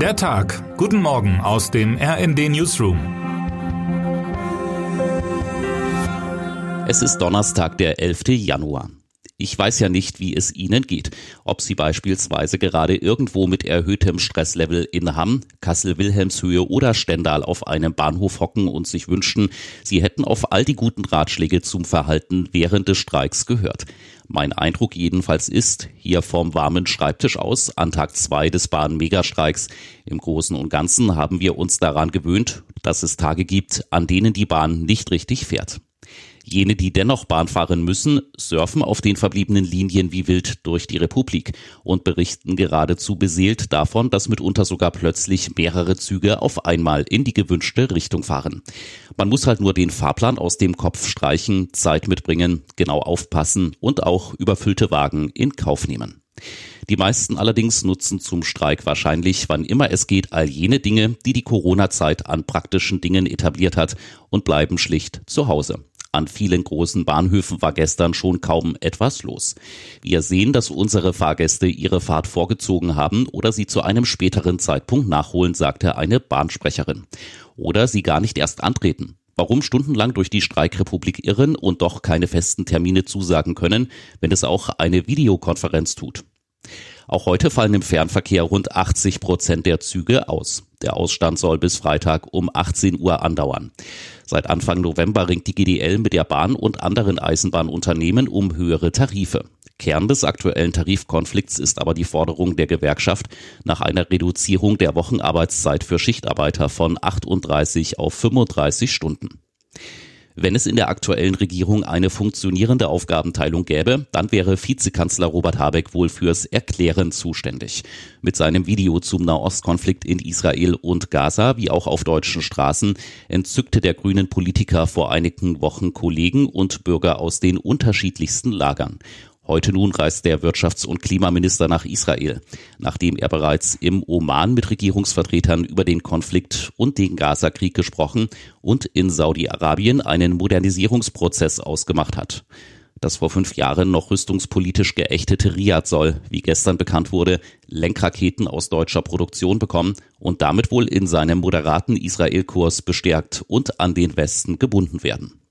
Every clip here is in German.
Der Tag. Guten Morgen aus dem RND Newsroom. Es ist Donnerstag, der 11. Januar. Ich weiß ja nicht, wie es Ihnen geht. Ob Sie beispielsweise gerade irgendwo mit erhöhtem Stresslevel in Hamm, Kassel-Wilhelmshöhe oder Stendal auf einem Bahnhof hocken und sich wünschten, Sie hätten auf all die guten Ratschläge zum Verhalten während des Streiks gehört. Mein Eindruck jedenfalls ist, hier vom warmen Schreibtisch aus, an Tag zwei des Bahn-Megastreiks, im Großen und Ganzen haben wir uns daran gewöhnt, dass es Tage gibt, an denen die Bahn nicht richtig fährt. Jene, die dennoch Bahn fahren müssen, surfen auf den verbliebenen Linien wie wild durch die Republik und berichten geradezu beseelt davon, dass mitunter sogar plötzlich mehrere Züge auf einmal in die gewünschte Richtung fahren. Man muss halt nur den Fahrplan aus dem Kopf streichen, Zeit mitbringen, genau aufpassen und auch überfüllte Wagen in Kauf nehmen. Die meisten allerdings nutzen zum Streik wahrscheinlich, wann immer es geht, all jene Dinge, die die Corona-Zeit an praktischen Dingen etabliert hat und bleiben schlicht zu Hause. An vielen großen Bahnhöfen war gestern schon kaum etwas los. Wir sehen, dass unsere Fahrgäste ihre Fahrt vorgezogen haben oder sie zu einem späteren Zeitpunkt nachholen, sagte eine Bahnsprecherin. Oder sie gar nicht erst antreten. Warum stundenlang durch die Streikrepublik irren und doch keine festen Termine zusagen können, wenn es auch eine Videokonferenz tut? Auch heute fallen im Fernverkehr rund 80 Prozent der Züge aus. Der Ausstand soll bis Freitag um 18 Uhr andauern. Seit Anfang November ringt die GDL mit der Bahn und anderen Eisenbahnunternehmen um höhere Tarife. Kern des aktuellen Tarifkonflikts ist aber die Forderung der Gewerkschaft nach einer Reduzierung der Wochenarbeitszeit für Schichtarbeiter von 38 auf 35 Stunden. Wenn es in der aktuellen Regierung eine funktionierende Aufgabenteilung gäbe, dann wäre Vizekanzler Robert Habeck wohl fürs Erklären zuständig. Mit seinem Video zum Nahostkonflikt in Israel und Gaza, wie auch auf deutschen Straßen, entzückte der grünen Politiker vor einigen Wochen Kollegen und Bürger aus den unterschiedlichsten Lagern. Heute nun reist der Wirtschafts- und Klimaminister nach Israel, nachdem er bereits im Oman mit Regierungsvertretern über den Konflikt und den Gaza-Krieg gesprochen und in Saudi-Arabien einen Modernisierungsprozess ausgemacht hat. Das vor fünf Jahren noch rüstungspolitisch geächtete Riyadh soll, wie gestern bekannt wurde, Lenkraketen aus deutscher Produktion bekommen und damit wohl in seinem moderaten Israel-Kurs bestärkt und an den Westen gebunden werden.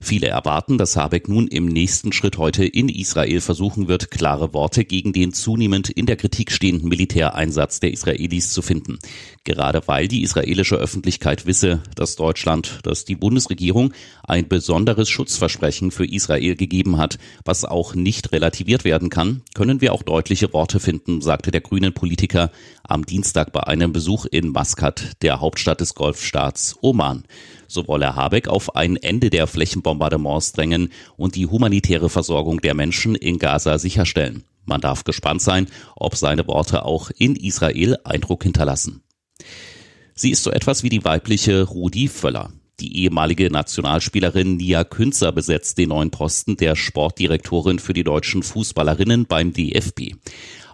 Viele erwarten, dass Habeck nun im nächsten Schritt heute in Israel versuchen wird, klare Worte gegen den zunehmend in der Kritik stehenden Militäreinsatz der Israelis zu finden. Gerade weil die israelische Öffentlichkeit wisse, dass Deutschland, dass die Bundesregierung ein besonderes Schutzversprechen für Israel gegeben hat, was auch nicht relativiert werden kann, können wir auch deutliche Worte finden, sagte der grünen Politiker am Dienstag bei einem Besuch in Maskat, der Hauptstadt des Golfstaats Oman. So wolle Habeck auf ein Ende der Flächenbombardements drängen und die humanitäre Versorgung der Menschen in Gaza sicherstellen. Man darf gespannt sein, ob seine Worte auch in Israel Eindruck hinterlassen. Sie ist so etwas wie die weibliche Rudi Völler. Die ehemalige Nationalspielerin Nia Künzer besetzt den neuen Posten der Sportdirektorin für die deutschen Fußballerinnen beim DFB.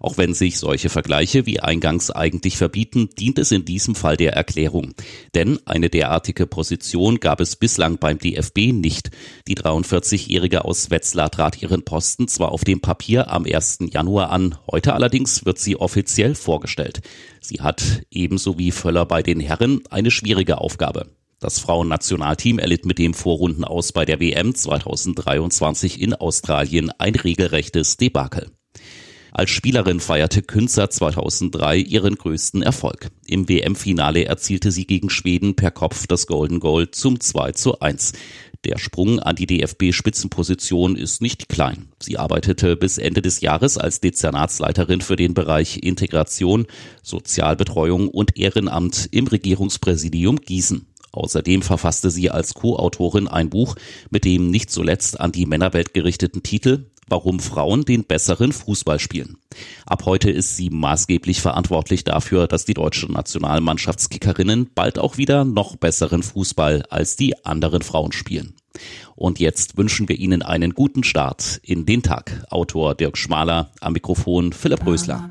Auch wenn sich solche Vergleiche wie eingangs eigentlich verbieten, dient es in diesem Fall der Erklärung. Denn eine derartige Position gab es bislang beim DFB nicht. Die 43-Jährige aus Wetzlar trat ihren Posten zwar auf dem Papier am 1. Januar an, heute allerdings wird sie offiziell vorgestellt. Sie hat ebenso wie Völler bei den Herren eine schwierige Aufgabe. Das Frauennationalteam erlitt mit dem Vorrunden aus bei der WM 2023 in Australien ein regelrechtes Debakel. Als Spielerin feierte Künzer 2003 ihren größten Erfolg. Im WM-Finale erzielte sie gegen Schweden per Kopf das Golden Goal zum 2 zu 1. Der Sprung an die DFB-Spitzenposition ist nicht klein. Sie arbeitete bis Ende des Jahres als Dezernatsleiterin für den Bereich Integration, Sozialbetreuung und Ehrenamt im Regierungspräsidium Gießen. Außerdem verfasste sie als Co-Autorin ein Buch mit dem nicht zuletzt an die Männerwelt gerichteten Titel Warum Frauen den besseren Fußball spielen. Ab heute ist sie maßgeblich verantwortlich dafür, dass die deutschen Nationalmannschaftskickerinnen bald auch wieder noch besseren Fußball als die anderen Frauen spielen. Und jetzt wünschen wir Ihnen einen guten Start in den Tag. Autor Dirk Schmaler, am Mikrofon Philipp Rösler.